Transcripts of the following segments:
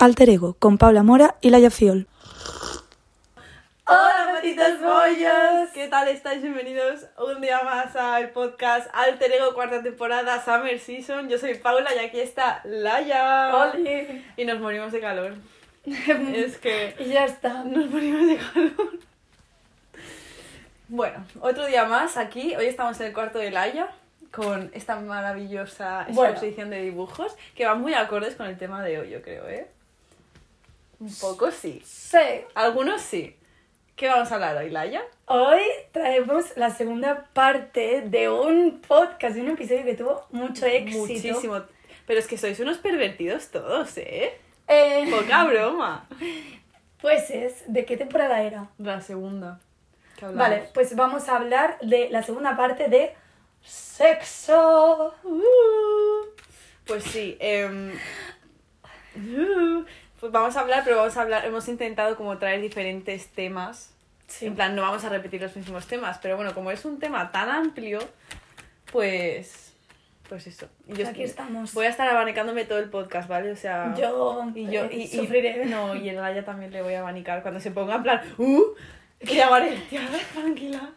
Alter Ego con Paula Mora y Laia Fiol. Hola, patitas bollos. ¿Qué tal estáis? Bienvenidos un día más al podcast Alter Ego, cuarta temporada, Summer Season. Yo soy Paula y aquí está Laia. Oli. Y nos morimos de calor. es que Y ya está. nos morimos de calor. Bueno, otro día más aquí. Hoy estamos en el cuarto de Laia con esta maravillosa Bueno. exposición de dibujos que van muy acordes con el tema de hoy, yo creo, ¿eh? Un poco sí. Sí. Algunos sí. ¿Qué vamos a hablar hoy, Laia? Hoy traemos la segunda parte de un podcast, de un episodio que tuvo mucho éxito. Muchísimo. Pero es que sois unos pervertidos todos, ¿eh? Eh, Poca broma. pues es, ¿de qué temporada era? La segunda. Vale, pues vamos a hablar de la segunda parte de sexo. Uh, pues sí. em, uh, pues vamos a hablar, pero vamos a hablar. Hemos intentado como traer diferentes temas. Sí. En plan, no vamos a repetir los mismos temas, pero bueno, como es un tema tan amplio, pues. Pues eso. Y yo Aquí estamos. Voy a estar abanicándome todo el podcast, ¿vale? O sea. Yo, Y yo eh, y, y- sufriré. No, y el Laia también le voy a abanicar cuando se ponga en plan, ¡uh! Que llamaré, tía, tranquila.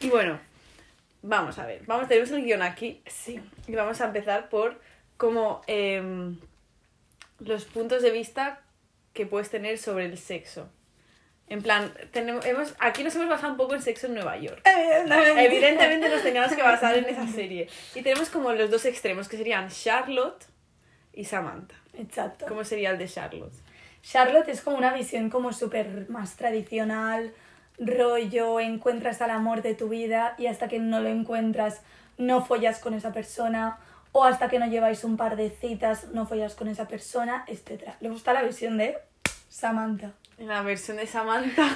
Y bueno, vamos a ver. Vamos, tenemos el guion aquí. Sí. Y vamos a empezar por como em, los puntos de vista que puedes tener sobre el sexo. En plan, tenemos, hemos, aquí nos hemos basado un poco en sexo en Nueva York. Evidentemente nos teníamos que basar en esa serie. Y tenemos como los dos extremos, que serían Charlotte y Samantha. Exacto. ¿Cómo sería el de Charlotte? Charlotte es como una visión como súper más tradicional, rollo, encuentras al amor de tu vida y hasta que no lo encuentras no follas con esa persona o hasta que no lleváis un par de citas no follas con esa persona, etc. Le gusta la visión de Samantha. La versión de Samantha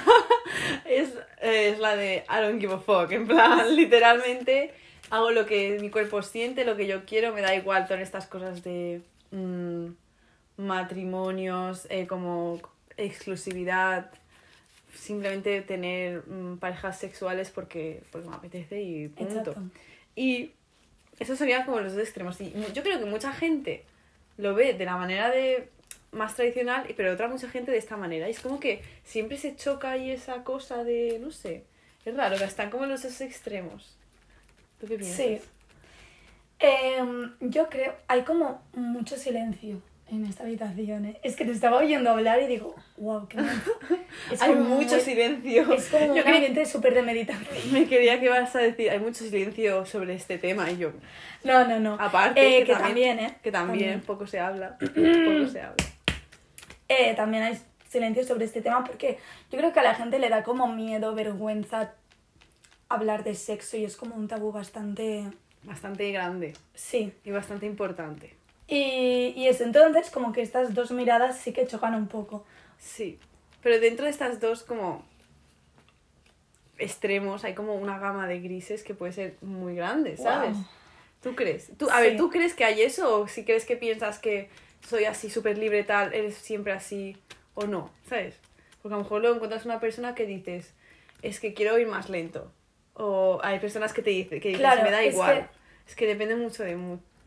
es, es la de I don't give a fuck. En plan, literalmente hago lo que mi cuerpo siente, lo que yo quiero, me da igual todas estas cosas de mm, matrimonios, eh, como exclusividad, simplemente tener mm, parejas sexuales porque, porque me apetece y punto. Exacto. Y eso sería como los dos extremos. Y yo creo que mucha gente lo ve de la manera de más tradicional, pero otra mucha gente de esta manera. Y es como que siempre se choca ahí esa cosa de, no sé, es raro, que están como los dos extremos. ¿Tú qué piensas? Sí. Em, yo creo, hay como mucho silencio en esta habitación. ¿eh? Es que te estaba oyendo hablar y digo, wow, qué mal". Es Hay como mucho muy- silencio. Es como Yo un ambiente súper de meditación. me quería que vas a decir, hay mucho silencio sobre este tema y yo, No, no, no. aparte, Eh, que, que también, también, ¿eh? que también, También. poco se habla, poco se habla. Eh, también hay silencio sobre este tema porque yo creo que a la gente le da como miedo, vergüenza hablar de sexo y es como un tabú bastante... Bastante grande Sí. y bastante importante. Y, y eso, entonces como que estas dos miradas sí que chocan un poco. Sí, pero dentro de estas dos como extremos hay como una gama de grises que puede ser muy grande, ¿sabes? Wow. ¿Tú crees? ¿Tú, a ver. ¿tú crees que hay eso o si crees que piensas que soy así súper libre tal, eres siempre así o no, ¿sabes? Porque a lo mejor luego encuentras una persona que dices, es que quiero ir más lento. O hay personas que te dicen, que dices, Claro, me da es igual. Es que depende mucho de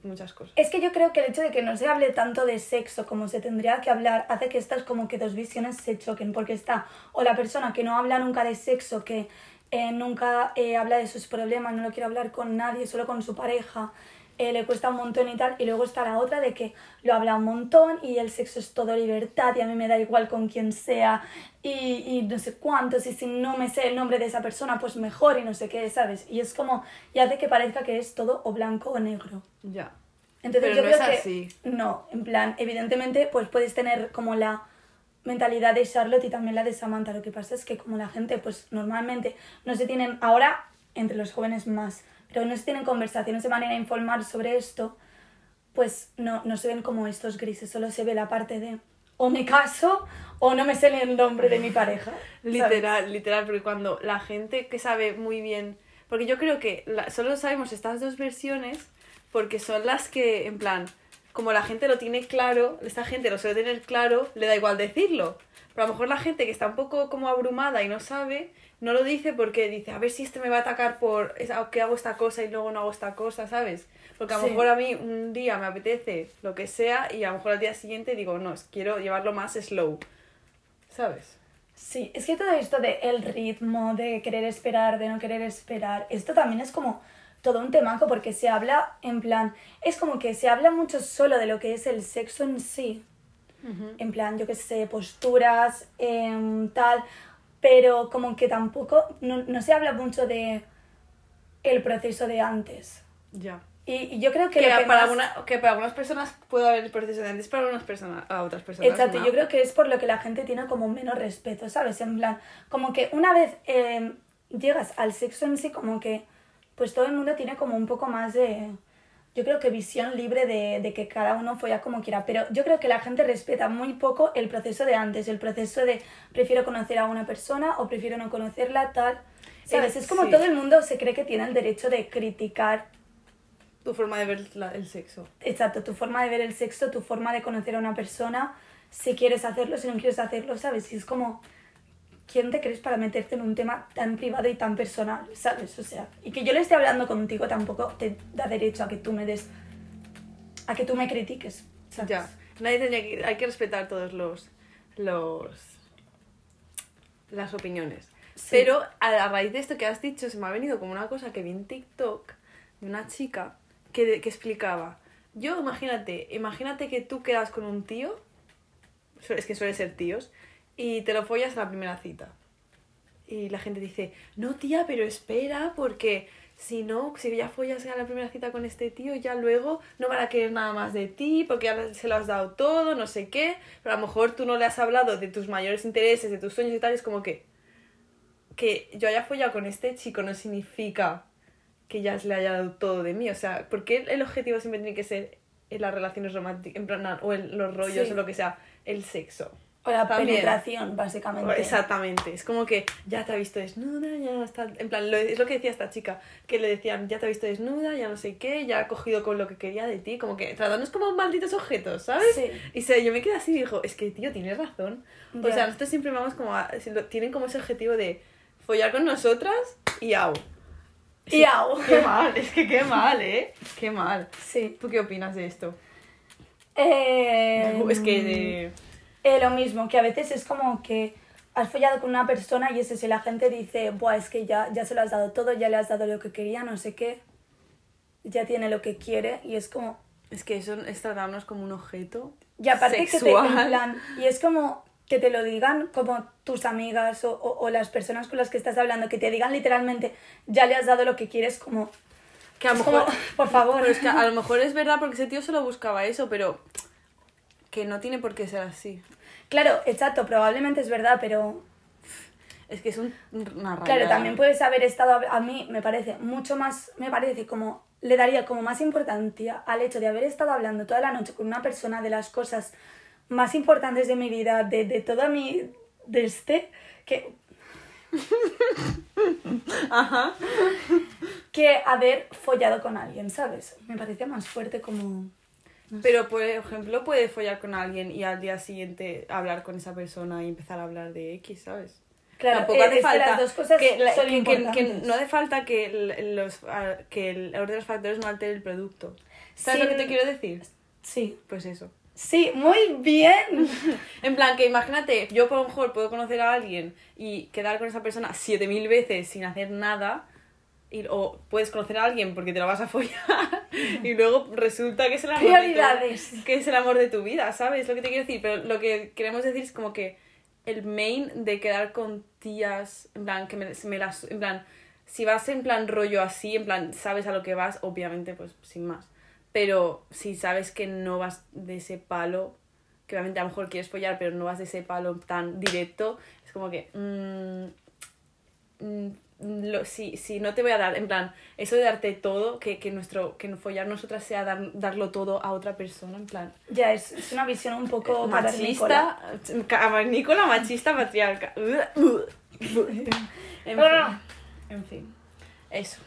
muchas cosas. Es que yo creo que el hecho de que no se hable tanto de sexo como se tendría que hablar hace que estas como que dos visiones se choquen, porque está o la persona que no habla nunca de sexo, que eh, nunca eh, habla de sus problemas, no lo quiere hablar con nadie, solo con su pareja, eh, le cuesta un montón y tal, y luego está la otra de que lo habla un montón y el sexo es todo libertad y a mí me da igual con quién sea y, y no sé cuántos y si no me sé el nombre de esa persona pues mejor y no sé qué, ¿sabes? Y es como, y hace que parezca que es todo o blanco o negro. Ya. Entonces Pero yo no creo es que no, en plan, evidentemente pues puedes tener como la mentalidad de Charlotte y también la de Samantha. Lo que pasa es que como la gente pues normalmente no se tienen ahora entre los jóvenes más, pero no se tienen conversaciones de manera informal sobre esto, pues no, no se ven como estos grises, solo se ve la parte de o me caso o no me sé el nombre de mi pareja. Literal, literal, porque cuando la gente que sabe muy bien, porque yo creo que solo sabemos estas dos versiones porque son las que, en plan, como la gente lo tiene claro, esta gente lo suele tener claro, le da igual decirlo. Pero a lo mejor la gente que está un poco como abrumada y no sabe, no lo dice porque dice, a ver si este me va a atacar por que hago esta cosa y luego no hago esta cosa, ¿sabes? Porque a lo Sí. mejor a mí un día me apetece lo que sea y a lo mejor al día siguiente digo, no, quiero llevarlo más slow, ¿sabes? Sí, es que todo esto de el ritmo, de querer esperar, de no querer esperar, esto también es como todo un temaco porque se habla en plan, es como que se habla mucho solo de lo que es el sexo en sí, en plan, yo qué sé, posturas, em, tal, pero como que tampoco, no, no se habla mucho de el proceso de antes. Ya. Y, y yo creo que, Que, lo que para más- alguna- que para algunas personas puede haber el proceso de antes, para algunas personas, a otras personas. Exacto, no. yo creo que es por lo que la gente tiene como menos respeto, ¿sabes? En plan, como que una vez eh, llegas al sexo en sí, como que pues todo el mundo tiene como un poco más de, yo creo que visión libre de, de que cada uno folla como quiera, pero yo creo que la gente respeta muy poco el proceso de antes, el proceso de prefiero conocer a una persona o prefiero no conocerla, tal, ¿sabes? Es como sí. todo el mundo se cree que tiene el derecho de criticar Tu forma de ver la- el sexo. Exacto, tu forma de ver el sexo, tu forma de conocer a una persona, si quieres hacerlo, si no quieres hacerlo, ¿sabes? Y es como, ¿quién te crees para meterte en un tema tan privado y tan personal, ¿sabes? O sea, y que yo le esté hablando contigo tampoco te da derecho a que tú me des, a que tú me critiques, ¿sabes? Ya. Nadie tendría que, hay que respetar todos los, los, las opiniones. Sí. Pero a, a raíz de esto que has dicho, se me ha venido como una cosa que vi en TikTok de una chica que, que explicaba. Yo, imagínate, imagínate que tú quedas con un tío, es que suele ser tíos, y te lo follas a la primera cita. Y la gente dice, no tía, pero espera, porque si no, si ya follas a la primera cita con este tío, ya luego no van a querer nada más de ti, porque ya se lo has dado todo, no sé qué. Pero a lo mejor tú no le has hablado de tus mayores intereses, de tus sueños y tal, es como que que yo haya follado con este chico no significa que ya le haya dado todo de mí. O sea, ¿por qué el objetivo siempre tiene que ser en las relaciones románticas, en plan, o en los rollos Sí. o lo que sea, el sexo? O la También. penetración, básicamente. Exactamente, es como que ya te ha visto desnuda, ya está. En plan, lo- es lo que decía esta chica, que le decían, ya te ha visto desnuda, ya no sé qué, ya ha cogido con lo que quería de ti, como que tratándonos como malditos objetos, ¿sabes? Sí. Y se, yo me quedé así y dijo, es que tío, tienes razón. O sea, nosotros siempre vamos como a, tienen como ese objetivo de follar con nosotras y au. Y au. Qué mal, es que qué mal, ¿eh? Qué mal. Sí. ¿Tú qué opinas de esto? Eh, Es que de... Eh, lo mismo, que a veces es como que has follado con una persona y es eso, y la gente dice, Buah, es que ya, ya se lo has dado todo, ya le has dado lo que quería, no sé qué, ya tiene lo que quiere, y es como... Es que eso es tratarnos como un objeto Y aparte que te, en plan, y es como que te lo digan como tus amigas o, o- o las personas con las que estás hablando, que te digan literalmente, ya le has dado lo que quieres, como... Que a lo como, mejor... por favor. Pero es que a lo mejor es verdad porque ese tío solo buscaba eso, pero que no tiene por qué ser así. Claro, exacto, probablemente es verdad, pero Es que es un, una rayada. Claro, también puedes haber estado, a mí me parece mucho más, me parece como, le daría como más importancia al hecho de haber estado hablando toda la noche con una persona de las cosas más importantes de mi vida, de, de toda mi, de este, que, Ajá. que haber follado con alguien, ¿sabes? Me parece más fuerte como... Pero, por ejemplo, puedes follar con alguien y al día siguiente hablar con esa persona y empezar a hablar de X, ¿sabes? Claro, Tampoco eh, hace es que falta las dos cosas que, la- son que- que- que importantes. no hace falta que, los, que el orden de los factores no altere el producto. ¿Sabes Sí. lo que te quiero decir? Sí, Pues eso. sí, muy bien. En plan, que imagínate, yo por lo mejor puedo conocer a alguien y quedar con esa persona 7000 veces sin hacer nada. Y, o puedes conocer a alguien porque te lo vas a follar y luego resulta que es el amor de Prioridades. tu, que es el amor de tu vida, ¿sabes? Lo que te quiero decir, pero lo que queremos decir es como que el main de quedar con tías, en plan, que me, me las, en plan, si vas en plan rollo así, en plan, sabes a lo que vas, obviamente, pues sin más. Pero si sabes que no vas de ese palo, que obviamente a lo mejor quieres follar, pero no vas de ese palo tan directo, es como que... mm, mm, lo, si, si no te voy a dar, en plan, eso de darte todo, que, que nuestro, que follar nosotras sea dar, darlo todo a otra persona, en plan, Ya, es, es una visión un poco machista, cavernícola, machista, patriarca. En fin, en fin, eso.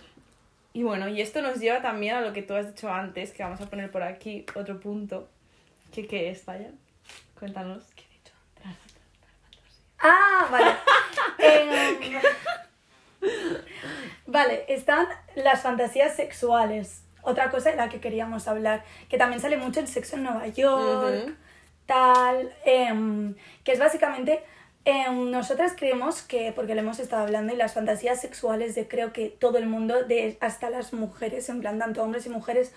Y bueno, y esto nos lleva también a lo que tú has dicho antes, que vamos a poner por aquí otro punto. ¿Qué, qué es, Vaya? Cuéntanos. ¿Qué he dicho antes? Ah, vale. vale, están las fantasías sexuales. Otra cosa de la que queríamos hablar, que también sale mucho el sexo en Nueva York, tal, em, que es básicamente, em, nosotras creemos que, porque lo hemos estado hablando, y las fantasías sexuales de creo que todo el mundo, de hasta las mujeres, en plan tanto hombres y mujeres,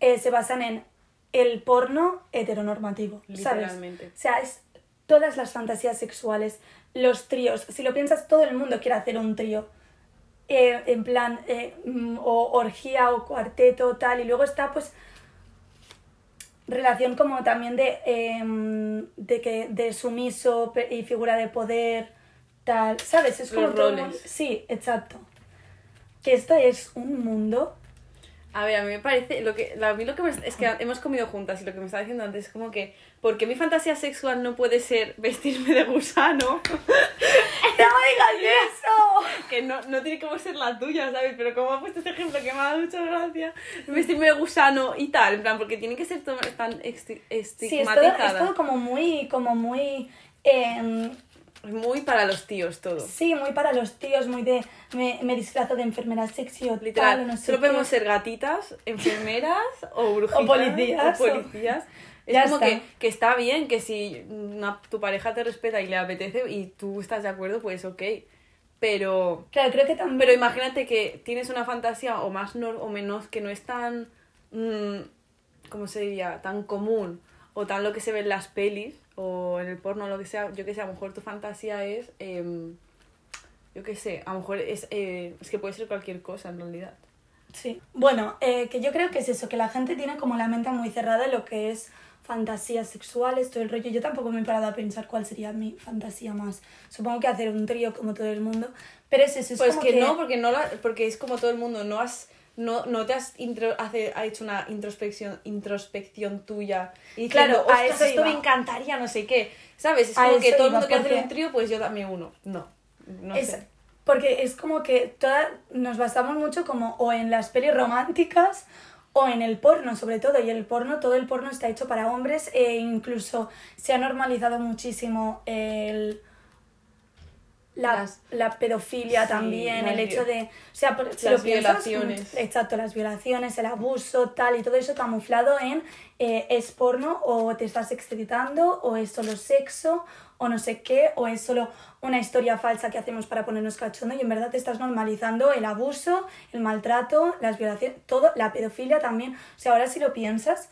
eh, se basan en el porno heteronormativo, ¿sabes? Literalmente. O sea, es todas las fantasías sexuales, los tríos. Si lo piensas, todo el mundo quiere hacer un trío. Eh, en plan, eh, mm, o orgía o cuarteto, tal. Y luego está, pues, relación como también de, em, de, que, de sumiso y figura de poder, tal. ¿Sabes? Es como Los todo roles. Sí, exacto. Que esto es un mundo. A ver, a mí me parece, lo que, a mí lo que me, es que hemos comido juntas y lo que me estaba diciendo antes es como que, porque mi fantasía sexual no puede ser vestirme de gusano, ¡No digas eso! que no, no tiene como ser la tuya, ¿sabes? Pero como ha puesto este ejemplo que me ha dado mucha gracia, vestirme de gusano y tal, en plan, porque tiene que ser todo tan esti- Sí, es todo, estigmatizada. es todo como muy, como muy... em, Muy para los tíos todo. Sí, muy para los tíos, muy de me, me disfrazo de enfermera sexy o Literal, tal, o no sé solo podemos ser gatitas, enfermeras o brujitas. O policías, o o- policías. Es Ya como está. que, que está bien que si una- tu pareja te respeta y le apetece y tú estás de acuerdo, pues ok. Pero, Claro, creo que también... pero imagínate que tienes una fantasía o más nor- o menos que no es tan, mm, ¿cómo se diría? Tan común o tan lo que se ve en las pelis o en el porno lo que sea. Yo que sé, a lo mejor tu fantasía es, em, yo que sé, a lo mejor es, eh, es que puede ser cualquier cosa en realidad. Sí. Bueno, eh, que yo creo que es eso, que la gente tiene como la mente muy cerrada en lo que es fantasías sexuales, todo el rollo. Yo tampoco me he parado a pensar cuál sería mi fantasía más. Supongo que hacer un trío como todo el mundo. Pero es eso, es Pues como que, no, porque no la- porque es como todo el mundo, no has no, no te has intro- hace, ha hecho una introspección introspección tuya y Claro, diciendo, a "Ostras, eso esto me encantaría, no sé qué. ¿Sabes? Es A como que todo el mundo hacer porque- un trío, pues yo también uno. No. No es, sé. Porque es como que toda, nos basamos mucho como o en las pelis románticas o en el porno sobre todo. Y el porno, todo el porno está hecho para hombres e incluso se ha normalizado muchísimo el... La, Las- la pedofilia Sí, también, el hecho de... O sea, por- si las lo piensas, violaciones. mm, Exacto, las violaciones, el abuso, tal, y todo eso camuflado en eh, es porno o te estás excitando o es solo sexo o no sé qué o es solo una historia falsa que hacemos para ponernos cachondo y en verdad te estás normalizando el abuso, el maltrato, las violaciones, todo, la pedofilia también. O sea, ahora si lo piensas,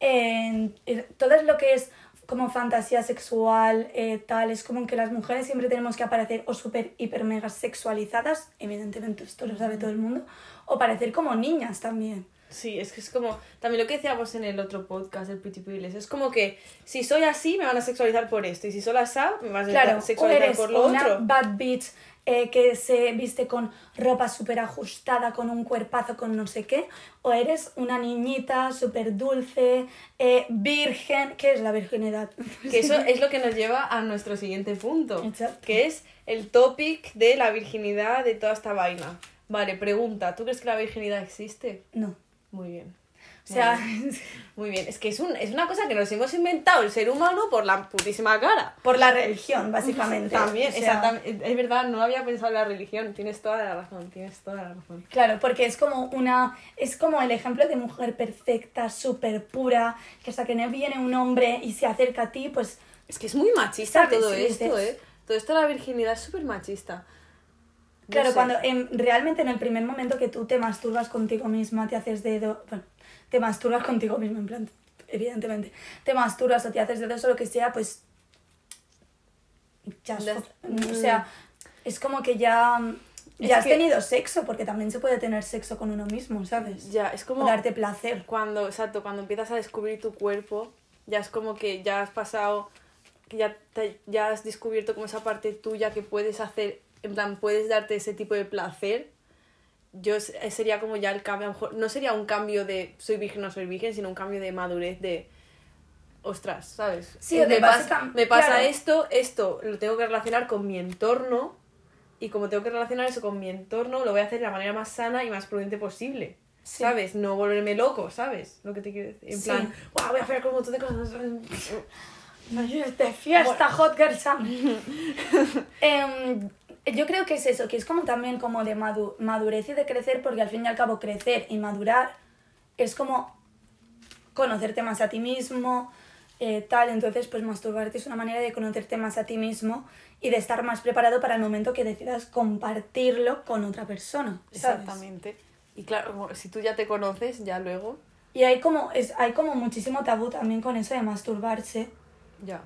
en- en todo lo que es como fantasía sexual, eh, tal, es como que las mujeres siempre tenemos que aparecer o súper, hiper, mega sexualizadas, evidentemente esto lo sabe todo el mundo, o parecer como niñas también. Sí, es que es como. También lo que decíamos en el otro podcast, el Pretty Privilege. Es como que si soy así, me van a sexualizar por esto. Y si soy así, me van a Claro, o sexualizar eres por lo una otro. bad bitch eh, que se viste con ropa súper ajustada, con un cuerpazo, con no sé qué, o eres una niñita súper dulce, eh, virgen, ¿qué es la virginidad? Que eso es lo que nos lleva a nuestro siguiente punto, Exacto. que es el topic de la virginidad de toda esta vaina. Vale, pregunta, ¿tú crees que la virginidad existe? No. Muy bien. O sea, Muy bien, es que es, un, es una cosa que nos hemos inventado el ser humano por la putísima cara. por la religión, básicamente. También, O sea, exactamente. Es verdad, no había pensado en la religión. Tienes toda la razón, tienes toda la razón. Claro, porque es como una. Es como el ejemplo de mujer perfecta, súper pura, que hasta que no viene un hombre y se acerca a ti, pues. Es que es muy machista ¿Sabes? todo Sí, esto, ¿eh? Todo esto de la virginidad es súper machista. No Claro, sé. cuando en- realmente en el primer momento que tú te masturbas contigo misma, te haces dedo. Bueno, te masturbas contigo misma, en plan, evidentemente. Te masturbas o te haces dedos o lo que sea, pues. Ya. es- O sea, es como que ya. Es Ya has que- tenido sexo, porque también se puede tener sexo con uno mismo, ¿sabes? Ya, es como... O darte placer. Cuando, exacto, cuando empiezas a descubrir tu cuerpo, ya es como que ya has pasado, que ya, te- ya has descubierto como esa parte tuya que puedes hacer, en plan, puedes darte ese tipo de placer. Yo eh, sería como ya el cambio, a lo mejor, no sería un cambio de soy virgen o no soy virgen, sino un cambio de madurez de, ostras, ¿sabes? Sí, Eh, me, pasa, básica- me pasa claro. esto, esto lo tengo que relacionar con mi entorno y como tengo que relacionar eso con mi entorno, lo voy a hacer de la manera más sana y más prudente posible. Sí. ¿Sabes? No volverme loco, ¿sabes? Lo que te quiero decir. En Sí. plan, "Guau, voy a hacer un montón de cosas. De fiesta, hot girl summer. Em, yo creo que es eso, que es como también como de madu- madurez y de crecer, porque al fin y al cabo crecer y madurar es como conocerte más a ti mismo, eh, tal, entonces pues masturbarte es una manera de conocerte más a ti mismo y de estar más preparado para el momento que decidas compartirlo con otra persona. ¿sabes? Exactamente. Y claro, si tú ya te conoces, ya luego. Y hay como, es, hay como muchísimo tabú también con eso de masturbarse. Ya.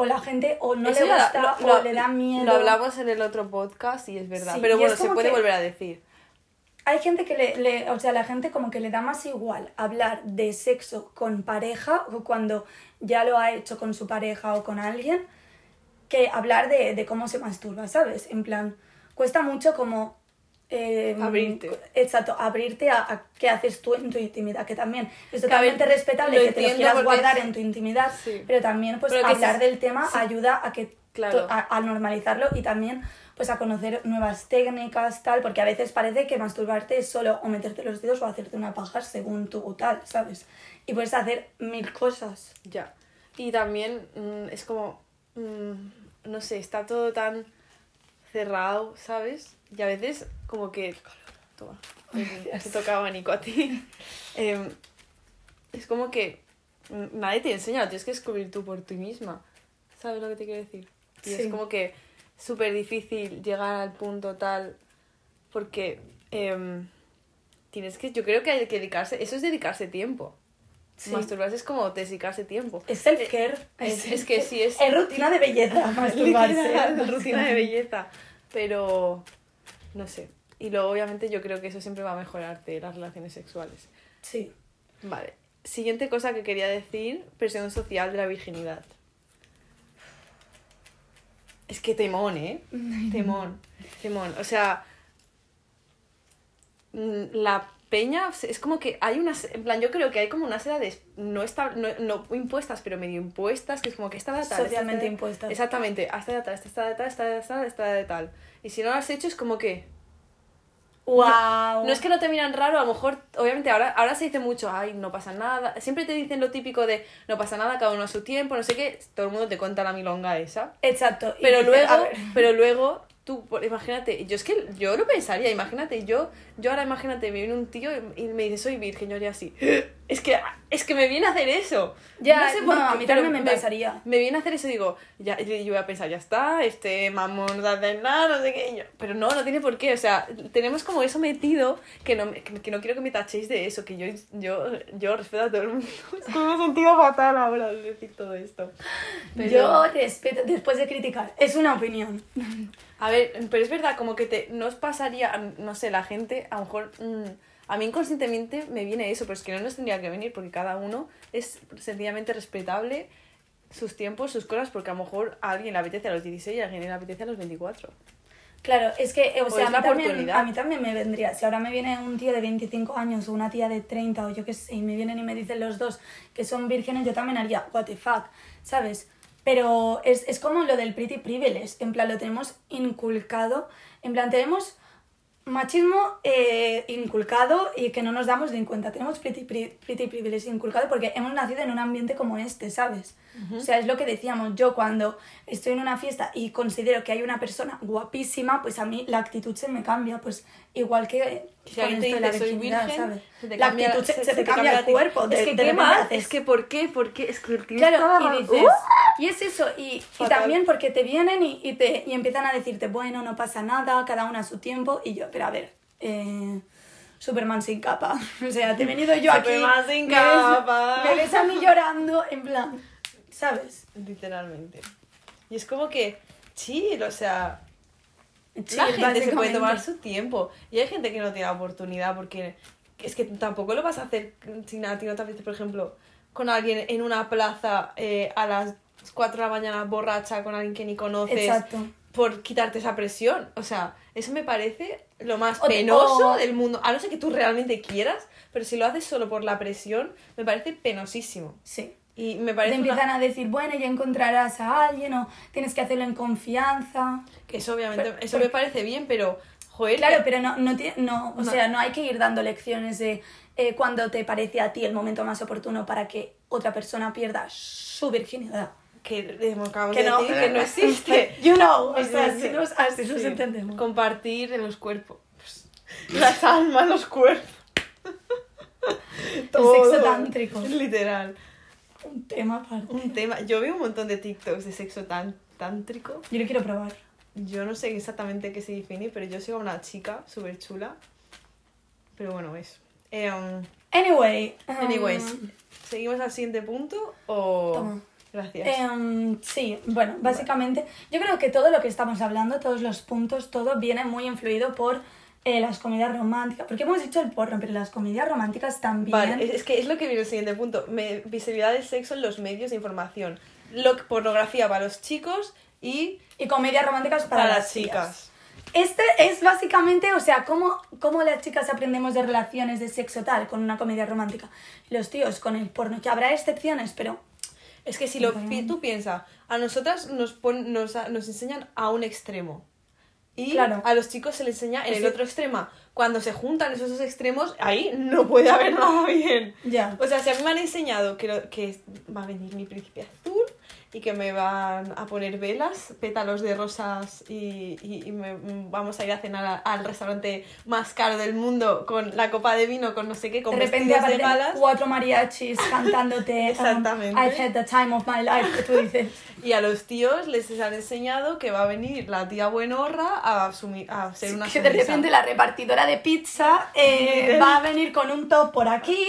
O la gente o no Eso le gusta lo- o le da miedo. Lo hablamos en el otro podcast y es verdad. Sí, Pero bueno, se puede volver a decir. Hay gente que le, le- o sea, la gente como que le da más igual hablar de sexo con pareja o cuando ya lo ha hecho con su pareja o con alguien que hablar de, de cómo se masturba, ¿sabes? En plan, cuesta mucho como... eh, Abrirte. Exacto, abrirte a, a qué haces tú en tu intimidad, que también es ver, totalmente respetable que te lo quieras guardar es- en tu intimidad, Sí. pero también pues Pero hablar del tema sí. ayuda a que Claro. to- a, a normalizarlo y también pues a conocer nuevas técnicas tal porque a veces parece que masturbarte es solo o meterte los dedos o hacerte una paja según tu tal sabes y puedes hacer mil cosas Ya. Y también mm, es como. mm, no sé, está todo tan cerrado, ¿sabes? Y a veces, como que. Toma. Te toca abanico a ti. Em, es como que nadie te enseña, lo tienes que descubrir tú por ti misma. ¿Sabes lo que te quiero decir? Y Sí. es como que súper difícil llegar al punto tal. Porque. em, tienes que. Yo creo que hay que dedicarse. Eso es dedicarse tiempo. Sí. Masturbarse es como dedicarse tiempo. es self-care Es, es que sí, es. es rutina de belleza masturbarse literal, rutina de belleza. Pero. No sé. Y luego, obviamente, yo creo que eso siempre va a mejorarte las relaciones sexuales. sí Vale. Siguiente cosa que quería decir: presión social de la virginidad. Es que temón, ¿eh? Temón. Temón. O sea. mm, La peña es como que hay unas. En plan, yo creo que hay como unas edades no, esta, no, no impuestas, pero medio impuestas, que es como que esta edad tal, Socialmente impuestas. Exactamente. A esta edad tal, esta edad tal, esta edad tal, esta tal. Y si no lo has hecho, es como que. wow No es que no te miran raro, a lo mejor, obviamente ahora, ahora se dice mucho, ay, no pasa nada. Siempre te dicen lo típico de no pasa nada, cada uno a su tiempo, no sé qué. Todo el mundo te cuenta la milonga esa. exacto Pero luego, pero luego, tú, imagínate, yo es que yo lo pensaría, imagínate, yo, yo ahora imagínate, me viene un tío y, y me dice, soy virgen, yo haría así. Es que, es que me viene a hacer eso. Ya, no sé por no, a qué, mí pero también me pasaría. Me viene a hacer eso y digo, ya, yo voy a pensar, ya está, este mamón no hace nada, no sé qué. yo, pero no, no tiene por qué, o sea, tenemos como eso metido que no, me- que, que no quiero que me tachéis de eso, que yo, yo, yo respeto a todo el mundo. Es que me he sentido fatal ahora al decir todo esto. Pero- yo respeto después de criticar es una opinión A ver, pero es verdad, como que te, no os pasaría, no sé, la gente, a lo mejor, mm, a mí inconscientemente me viene eso, pero es que no nos tendría que venir porque cada uno es sencillamente respetable sus tiempos, sus cosas, porque a lo mejor a alguien le apetece a los 16 y a alguien le apetece a los 24. Claro, es que, eh, o sea, es a, mí también, a mí también me vendría. Si ahora me viene un tío de 25 años o una tía de 30 o yo qué sé, y me vienen y me dicen los dos que son vírgenes, yo también haría, what the fuck, ¿sabes? Pero es, es como lo del pretty privilege, en plan, lo tenemos inculcado, en plan, tenemos machismo eh, inculcado y que no nos damos ni cuenta. Tenemos pretty, pri- pretty privilege inculcado porque hemos nacido en un ambiente como este, ¿sabes? O sea, es lo que decíamos, yo cuando estoy en una fiesta y considero que hay una persona guapísima, pues a mí la actitud se me cambia, pues igual que Si con de la virginidad, virgen, ¿sabes? se te la cambia, actitud se, se te cambia el cuerpo. Es de- que de qué haces- es que ¿por qué? ¿Por qué? Es que el tío Claro, estaba- y dices, ¡Uh! y es eso, y, y también porque te vienen y, y te, y empiezan a decirte, bueno, no pasa nada, cada uno a su tiempo, y yo, pero a ver, eh, Superman sin capa, o sea, te he venido yo aquí, Superman sin me ves- capa. me ves a mí llorando, en plan, ¿sabes? Literalmente. Y es como que, chill, o sea, Sí, la gente se puede tomar su tiempo. Y hay gente que no tiene la oportunidad porque es que tampoco lo vas a hacer si nada, a ti no te apetece, por ejemplo, con alguien en una plaza eh, a las 4 de la mañana borracha con alguien que ni conoces Exacto. por quitarte esa presión. O sea, eso me parece lo más O penoso del mundo. A no ser que tú realmente quieras, pero si lo haces solo por la presión, me parece penosísimo. Sí. Y me Te parece una- empiezan a decir, bueno, ya encontrarás a alguien o tienes que hacerlo en confianza. que eso obviamente, Pero- eso pero- me parece bien, pero, joder, Claro, que- pero no, no, tie- no, o No. sea, no hay que ir dando lecciones de eh, cuando te parece a ti el momento más oportuno para que otra persona pierda su virginidad. que Que de no. decir que no existe. You know, o sea, sí, si sí. nos, así nos Sí. entendemos. Compartir en los cuerpos. Las almas, los cuerpos. sexo tántrico. Literal. Un tema aparte. Un tema. Yo veo un montón de TikToks de sexo tan tántrico. Yo lo quiero probar. Yo no sé exactamente qué se define, pero yo sigo a una chica súper chula. Pero bueno, eso. Eh, um, Anyway. um, anyways, ¿seguimos al siguiente punto o...? Toma. Gracias. Em, sí, bueno, básicamente yo creo que todo lo que estamos hablando, todos los puntos, todo viene muy influido por eh, las comedias románticas. Porque hemos dicho el porno, pero las comedias románticas también. Vale, es, es que es lo que viene el siguiente punto. Me- visibilidad del sexo en los medios de información. Lo, pornografía para los chicos y Y comedias románticas para, para, las chicas. Este es básicamente, o sea, cómo, cómo las chicas aprendemos de relaciones de sexo tal con una comedia romántica. Los tíos con el porno, que habrá excepciones, pero Es que si lo tú piensas, a nosotras nos, pon- nos, nos enseñan a un extremo. Y Claro. a los chicos se les enseña en el otro extremo. Cuando se juntan esos dos extremos, ahí no puede haber nada bien. ya. O sea, si a mí me han enseñado que, lo- que va a venir mi príncipe azul y que me van a poner velas, pétalos de rosas y, y- y me- vamos a ir a cenar a- al restaurante más caro del mundo con la copa de vino, con no sé qué, con de repente de galas. cuatro mariachis cantándote um, Exactamente. I've had the time of my life, que tú dices. Y a los tíos les han enseñado que va a venir la tía buenorra a, a ser una que de repente la repartidora de pizza eh, va a venir con un top por aquí,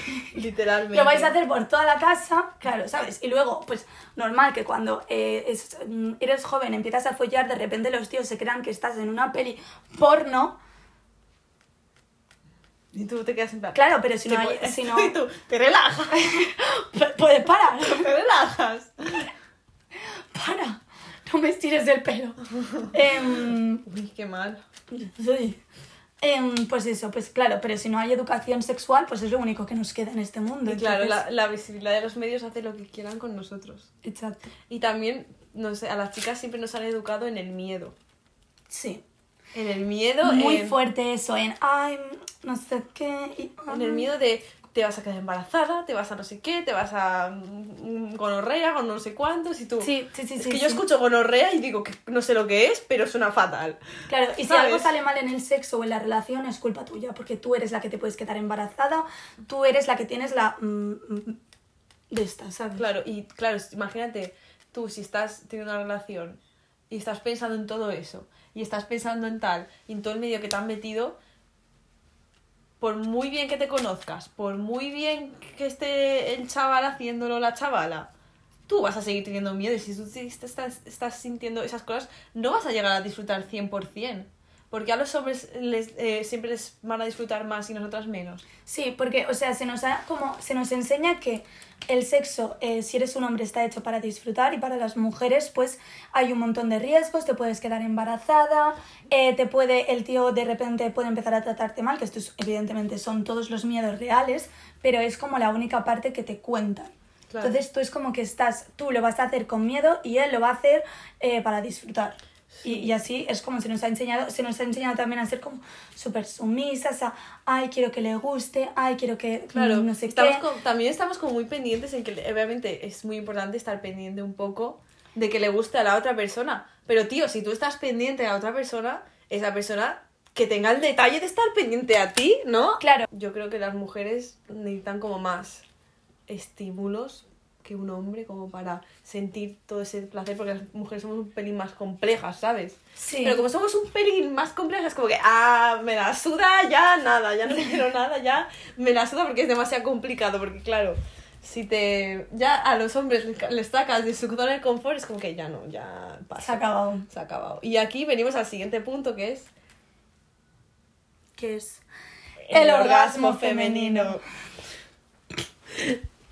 Literalmente. lo vais a hacer por toda la casa, claro, ¿sabes? Y luego, pues normal que cuando eh, es- mm, eres joven, empiezas a follar, de repente los tíos se crean que estás en una peli porno, Y tú te quedas en plan... claro, pero si no hay, si no, y tú, te relajas, puedes parar, te relajas. para, no me estires del pelo. Em, Uy, qué mal. Sí. Em, pues eso, pues claro, pero si no hay educación sexual, pues es lo único que nos queda en este mundo. Y claro, la, la visibilidad de los medios hace lo que quieran con nosotros. Exacto. Y también, no sé, a las chicas siempre nos han educado en el miedo. Sí. En el miedo, Muy en, fuerte eso, en, ay, no sé qué. y- en el miedo de te vas a quedar embarazada, te vas a no sé qué, te vas a mm, gonorrea con no sé cuántos y tú... Sí, sí, sí, es sí, que yo escucho gonorrea y digo que no sé lo que es, pero suena fatal. Claro, y si algo sale mal en el sexo o en la relación es culpa tuya, porque tú eres la que te puedes quedar embarazada, tú eres la que tienes la... mm, mm, de esta, ¿sabes? Claro, y claro, imagínate, tú si estás teniendo una relación y estás pensando en todo eso, y estás pensando en tal, y en todo el medio que te han metido, por muy bien que te conozcas, por muy bien que esté el chaval haciéndolo la chavala, tú vas a seguir teniendo miedo y si tú te- estás, estás sintiendo esas cosas, no vas a llegar a disfrutar 100%. Porque a los hombres les, eh, siempre les van a disfrutar más y nosotras menos. Sí, porque, o sea, se nos, ha- como, se nos enseña que el sexo, eh, si eres un hombre, está hecho para disfrutar y para las mujeres, pues hay un montón de riesgos, te puedes quedar embarazada, eh, te puede, el tío de repente puede empezar a tratarte mal, que esto es- evidentemente son todos los miedos reales, pero es como la única parte que te cuentan. Claro. Entonces tú es como que estás, tú lo vas a hacer con miedo y él lo va a hacer eh, para disfrutar. Y, y así es como se nos ha enseñado, se nos ha enseñado también a ser como súper sumisas, a, ay, quiero que le guste, ay, quiero que Claro, no sé estamos qué. co- también estamos como muy pendientes en que obviamente es muy importante estar pendiente un poco de que le guste a la otra persona. Pero tío, si tú estás pendiente a la otra persona, esa persona que tenga el detalle de estar pendiente a ti, ¿no? Claro. Yo creo que las mujeres necesitan como más estímulos que un hombre como para sentir todo ese placer, porque las mujeres somos un pelín más complejas, ¿sabes? Sí. Pero como somos un pelín más complejas, como que, ah, me la suda, ya nada, ya no quiero nada, ya me la suda porque es demasiado complicado, porque claro, si te, ya a los hombres les, les sacas de su zona de confort, es como que ya no, ya pasa. Se ha acabado. Se ha acabado. Y aquí venimos al siguiente punto, que es que es el, orgasmo femenino.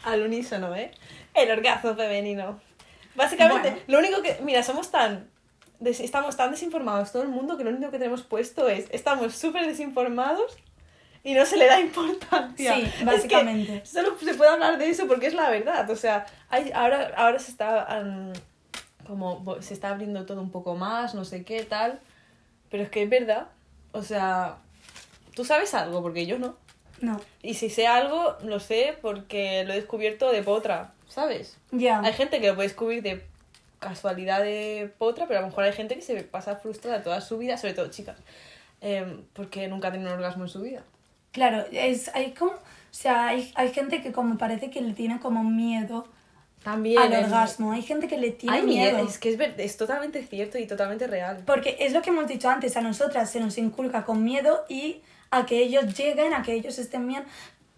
Al unísono, ¿eh? El orgasmo femenino. Básicamente, Bueno. lo único que. Mira, somos tan. des- estamos tan desinformados todo el mundo que lo único que tenemos puesto es. Estamos súper desinformados y no se le da importancia. Sí, Es que básicamente. solo se puede hablar de eso porque es la verdad. O sea, hay, ahora, ahora se está am, como se está abriendo todo un poco más, no sé qué, tal. Pero es que es verdad. O sea, tú sabes algo, porque yo no. No. Y si sé algo, lo sé porque lo he descubierto de potra, ¿sabes? Ya. Hay gente que lo puede descubrir de casualidad de potra, pero a lo mejor hay gente que se pasa frustrada toda su vida, sobre todo chicas, em, porque nunca ha tenido un orgasmo en su vida. Claro, es, hay como, o sea, hay, hay gente que como parece que le tiene como miedo También. al em, orgasmo, hay gente que le tiene Hay miedo. miedo, es que es, es totalmente cierto y totalmente real. Porque es lo que hemos dicho antes, a nosotras se nos inculca con miedo y a que ellos lleguen, a que ellos estén bien.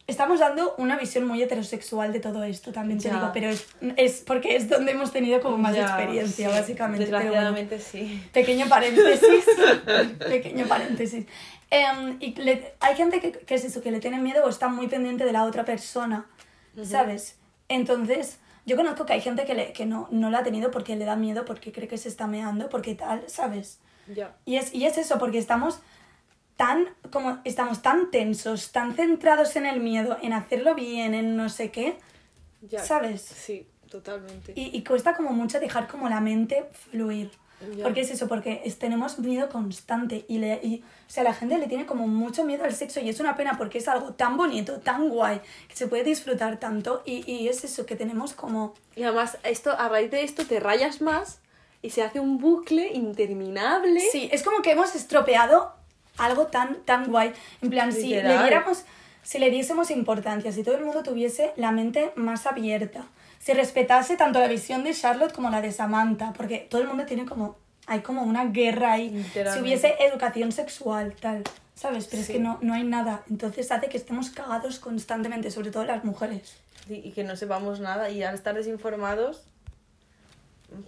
Estamos dando una visión muy heterosexual de todo esto, también te Ya. digo, pero es, es porque es donde hemos tenido como más Ya, experiencia, sí, básicamente. pero bueno. Desgraciadamente sí. Pequeño paréntesis. pequeño paréntesis. Em, y le- hay gente que, que es eso, que le tiene miedo o está muy pendiente de la otra persona, ¿sabes? Entonces, yo conozco que hay gente que, le, que no, no la ha tenido porque le da miedo, porque cree que se está meando, porque tal, ¿sabes? Ya. Y es, y es eso, porque estamos tan, como, estamos tan tensos, tan centrados en el miedo, en hacerlo bien, en no sé qué, Ya. ¿sabes? Sí, totalmente. Y, y cuesta como mucho dejar como la mente fluir. Ya. Porque es eso, porque es- tenemos miedo constante y, le, y, o sea, la gente le tiene como mucho miedo al sexo y es una pena porque es algo tan bonito, tan guay, que se puede disfrutar tanto y, y es eso, que tenemos como... Y además, esto, a raíz de esto te rayas más y se hace un bucle interminable. Sí, es como que hemos estropeado algo tan, tan guay. En plan, si le diéramos, si le diésemos importancia, si todo el mundo tuviese la mente más abierta, si respetase tanto la visión de Charlotte como la de Samantha, porque todo el mundo tiene como, hay como una guerra ahí. Si hubiese educación sexual, tal, ¿sabes? Pero es Sí. que no, no hay nada. Entonces hace que estemos cagados constantemente, sobre todo las mujeres. y que no sepamos nada y al estar desinformados,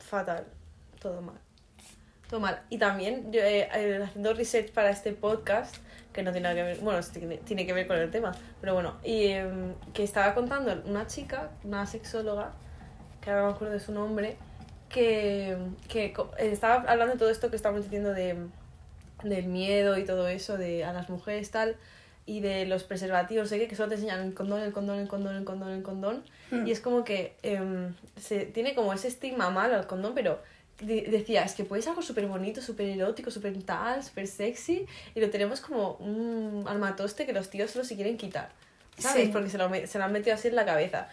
fatal, todo mal. Todo mal. Y también, yo, eh, eh, haciendo research para este podcast, que no tiene nada que ver, bueno, tiene, tiene que ver con el tema, pero bueno, y em, que estaba contando una chica, una sexóloga, que ahora no me acuerdo de su nombre, que, que eh, estaba hablando de todo esto que estamos diciendo de, del miedo y todo eso de a las mujeres tal y de los preservativos, sé que, que solo te enseñan el condón, el condón, el condón, el condón, el condón Mm. y es como que em, se tiene como ese estigma malo al condón, pero de- decía, es que ser algo súper bonito, súper erótico, súper tal, súper sexy y lo tenemos como un armatoste que los tíos solo se quieren quitar, ¿sabes? Sí. Porque se lo, se lo han metido así en la cabeza.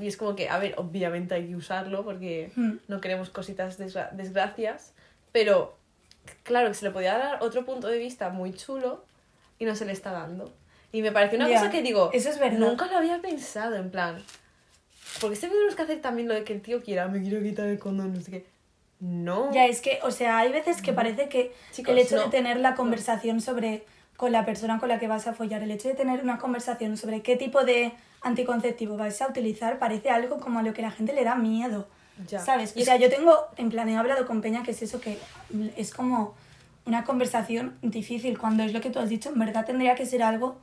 Y es como que, a ver, obviamente hay que usarlo porque Mm. no queremos cositas desgra- desgracias, pero claro que se le podía dar otro punto de vista muy chulo y no se le está dando. Y me pareció una Ya, cosa que digo, eso es verdad. nunca lo había pensado, en plan, porque siempre tenemos que hacer también lo de que el tío quiera, me quiero quitar el condón, no sé qué. No. Ya, es que, o sea, hay veces que parece que Chicos, el hecho no. de tener la conversación sobre con la persona con la que vas a follar, el hecho de tener una conversación sobre qué tipo de anticonceptivo vais a utilizar, parece algo como a lo que la gente le da miedo. Ya. ¿Sabes? O sea, yo tengo, en plan, he hablado con Peña que es eso que es como una conversación difícil, cuando es lo que tú has dicho, en verdad tendría que ser algo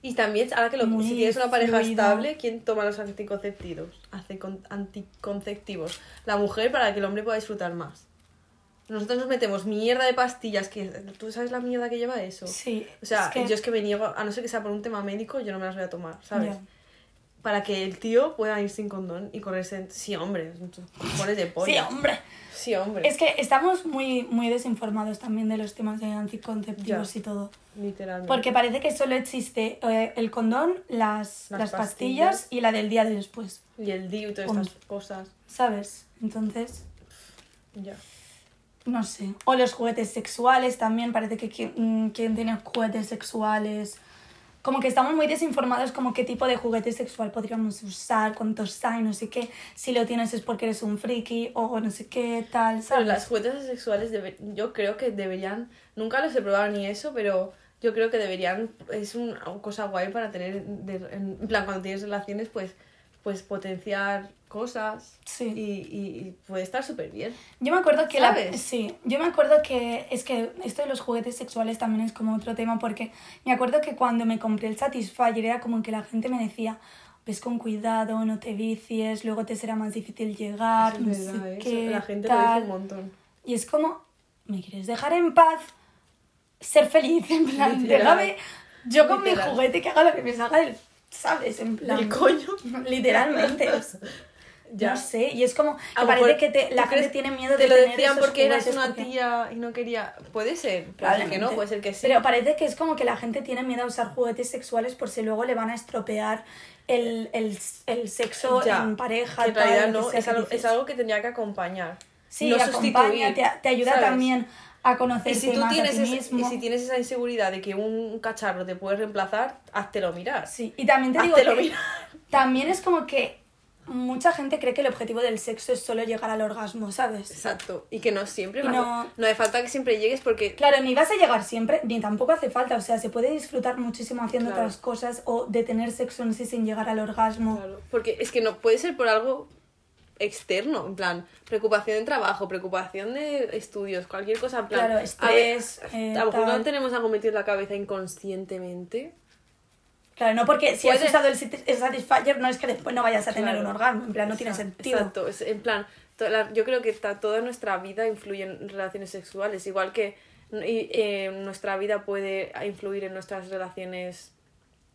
Y también, ahora que lo, Muy si tienes una pareja fluida. estable, ¿quién toma los anticonceptivos? Hace con- anticonceptivos. La mujer para que el hombre pueda disfrutar más. Nosotros nos metemos mierda de pastillas, que ¿tú sabes la mierda que lleva eso? Sí, O sea, es que- yo es que me niego, a no ser que sea por un tema médico, yo no me las voy a tomar, ¿sabes? Ya. Para que el tío pueda ir sin condón y correrse... Sí, hombre, cojones de polla. Sí, hombre. Sí, hombre. Es que estamos muy, muy desinformados también de los temas de anticonceptivos Ya. y todo. Literalmente. Porque parece que solo existe eh, el condón, las, Las las, pastillas, pastillas. y la del día de después, Y el DIU y todas estas cosas. ¿sabes? Entonces, Ya. no sé. O los juguetes sexuales también, parece que quien, mm, quien tiene juguetes sexuales... Como que estamos muy desinformados como qué tipo de juguete sexual podríamos usar, cuántos hay, no sé qué. Si lo tienes es porque eres un friki o no sé qué, tal, las juguetes sexuales debe- yo creo que deberían, nunca los he probado ni eso, pero yo creo que deberían, es una cosa guay para tener, de- en plan, cuando tienes relaciones, pues, pues potenciar cosas Sí. y, y, y puede estar súper bien. Yo me acuerdo que la... Sí, yo me acuerdo que... Es que esto de los juguetes sexuales también es como otro tema porque me acuerdo que cuando me compré el Satisfyer era como que la gente me decía ves con cuidado, no te vicies, luego te será más difícil llegar, Eso no verdad, sé qué, Eso la gente lo tal. dice un montón. Y es como, ¿me quieres dejar en paz? Ser feliz, en plan, Literal. déjame Yo con mi juguete que haga lo que me salga del, ¿sabes? En plan... Del coño. Literalmente. Ya. No sé, y es como que parece que te- la ¿tú gente crees- tiene miedo Te de lo tener decían esos porque eras una porque- tía y no quería. Puede ser, puede ser que no, puede ser que sí. Pero parece que es como que la gente tiene miedo a usar juguetes sexuales por si luego le van a estropear el, el, el sexo Ya, en pareja. que en realidad que no, sea es que algo, es algo que tendría que acompañar. Sí, no acompaña, te, te ayuda ¿sabes? también a conocerte Y si tú tienes ti mismo. y si tienes esa inseguridad de que un cacharro te puede reemplazar, háztelo mirar. Sí, y también te digo que mirar. también es como que mucha gente cree que el objetivo del sexo es solo llegar al orgasmo, ¿sabes? Exacto. Y que no siempre. No- no hace falta que siempre llegues porque Claro, ni vas a llegar siempre, ni tampoco hace falta. O sea, se puede disfrutar muchísimo haciendo Claro. otras cosas o de tener sexo en sí sin llegar al orgasmo. Claro, porque es que no puede ser por algo externo, en plan, preocupación de trabajo, preocupación de estudios, cualquier cosa, en plan. Claro, a estrés, ver, eh, a lo mejor tal. no tenemos algo metido en la cabeza inconscientemente. Claro, no porque si has usado el, Satisfyer no es que después no vayas a tener Claro. un orgasmo. En plan, no tiene sentido. Exacto, es, en plan, la- yo creo que ta- toda nuestra vida influye en relaciones sexuales, igual que y, eh, nuestra vida puede influir en nuestras relaciones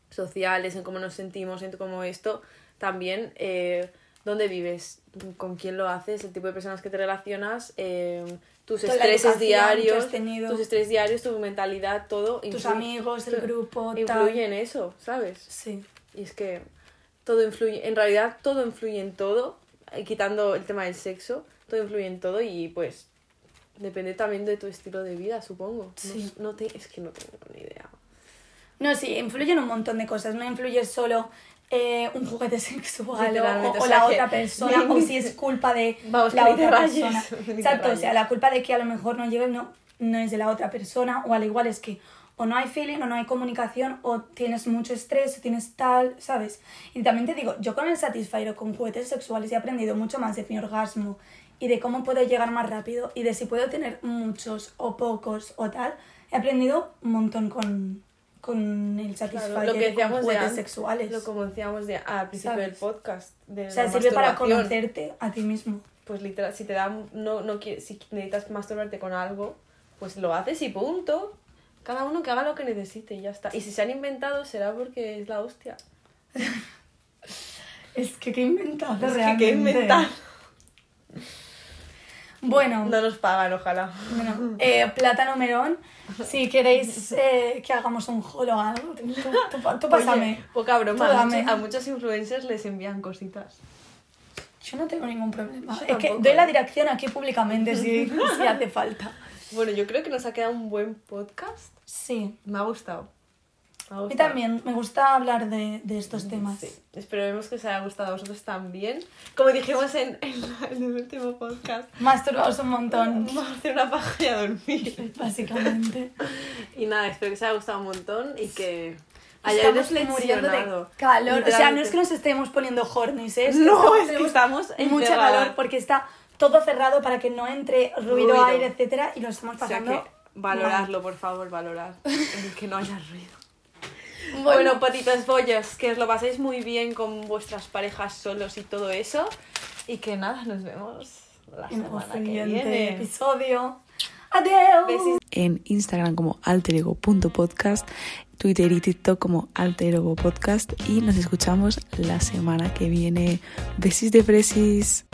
sociales, en cómo nos sentimos, en cómo esto, también eh, dónde vives, con quién lo haces, el tipo de personas que te relacionas, eh, tus Toda estreses diarios, tus estrés diarios, tu mentalidad, todo. Tus influye- amigos, el grupo, tal. Influye en eso, ¿sabes? Sí. Y es que todo influye, en realidad todo influye en todo, eh, quitando el tema del sexo, todo influye en todo y pues depende también de tu estilo de vida, supongo. Sí. No, te, es que no tengo ni idea. No, sí, influyen un montón de cosas. No influye solo eh, un juguete sexual o, o o la otra persona o si es culpa de Vamos, la otra persona. Exacto, o sea, la culpa de que a lo mejor no llegue no, no es de la otra persona o al igual es que o no hay feeling o no hay comunicación o tienes mucho estrés o tienes tal, ¿sabes? Y también te digo, yo con el Satisfyer o con juguetes sexuales he aprendido mucho más de mi orgasmo y de cómo puedo llegar más rápido y de si puedo tener muchos o pocos o tal. He aprendido un montón con, con el Satisfyer Claro, lo que con decíamos de sexuales. Lo como decíamos de, al principio del podcast. De o sea, sirve para conocerte a ti mismo. Pues literal, si te da, no, no si necesitas masturbarte con algo, pues lo haces y punto. Cada uno que haga lo que necesite y ya está. Y si se han inventado será porque es la hostia. Es que qué inventado Es que qué inventar. Bueno, No nos pagan, ojalá. bueno eh, Plátano Merón, si queréis eh, que hagamos un haul o algo, tú, tú- tú pásame. Oye, poca broma. Tú a dame. muchos- A muchos influencers les envían cositas. Yo no tengo ningún problema. Yo es que doy la ¿eh? dirección aquí públicamente si, si hace falta. Bueno, yo creo que nos ha quedado un buen podcast. Sí. Me ha gustado. A mí también me gusta hablar de, de estos temas. Sí, esperemos que os haya gustado a vosotros también. Como dijimos en, en la- en el último podcast, Masturbaos un montón, vamos a hacer una paja y a dormir. básicamente. Y nada, espero que os haya gustado un montón y que hayáis Estamos muriendo de calor. O sea, no es que nos estemos poniendo hornies, ¿eh? es que No, es que estamos mucha encerradas. calor porque está todo cerrado para que no entre ruido, Ruido. aire, etcétera, y lo estamos O sea pasando. que valorarlo, por favor, valorar. Que no haya ruido. Mal. Bueno, patitas bollas, que os lo paséis muy bien con vuestras parejas solos y todo eso. Y que nada, nos vemos la en el semana que viene. episodio. Adiós. Besis. En Instagram como alterego.podcast, Twitter y TikTok como alterego podcast y nos escuchamos la semana que viene. Besis de fresis.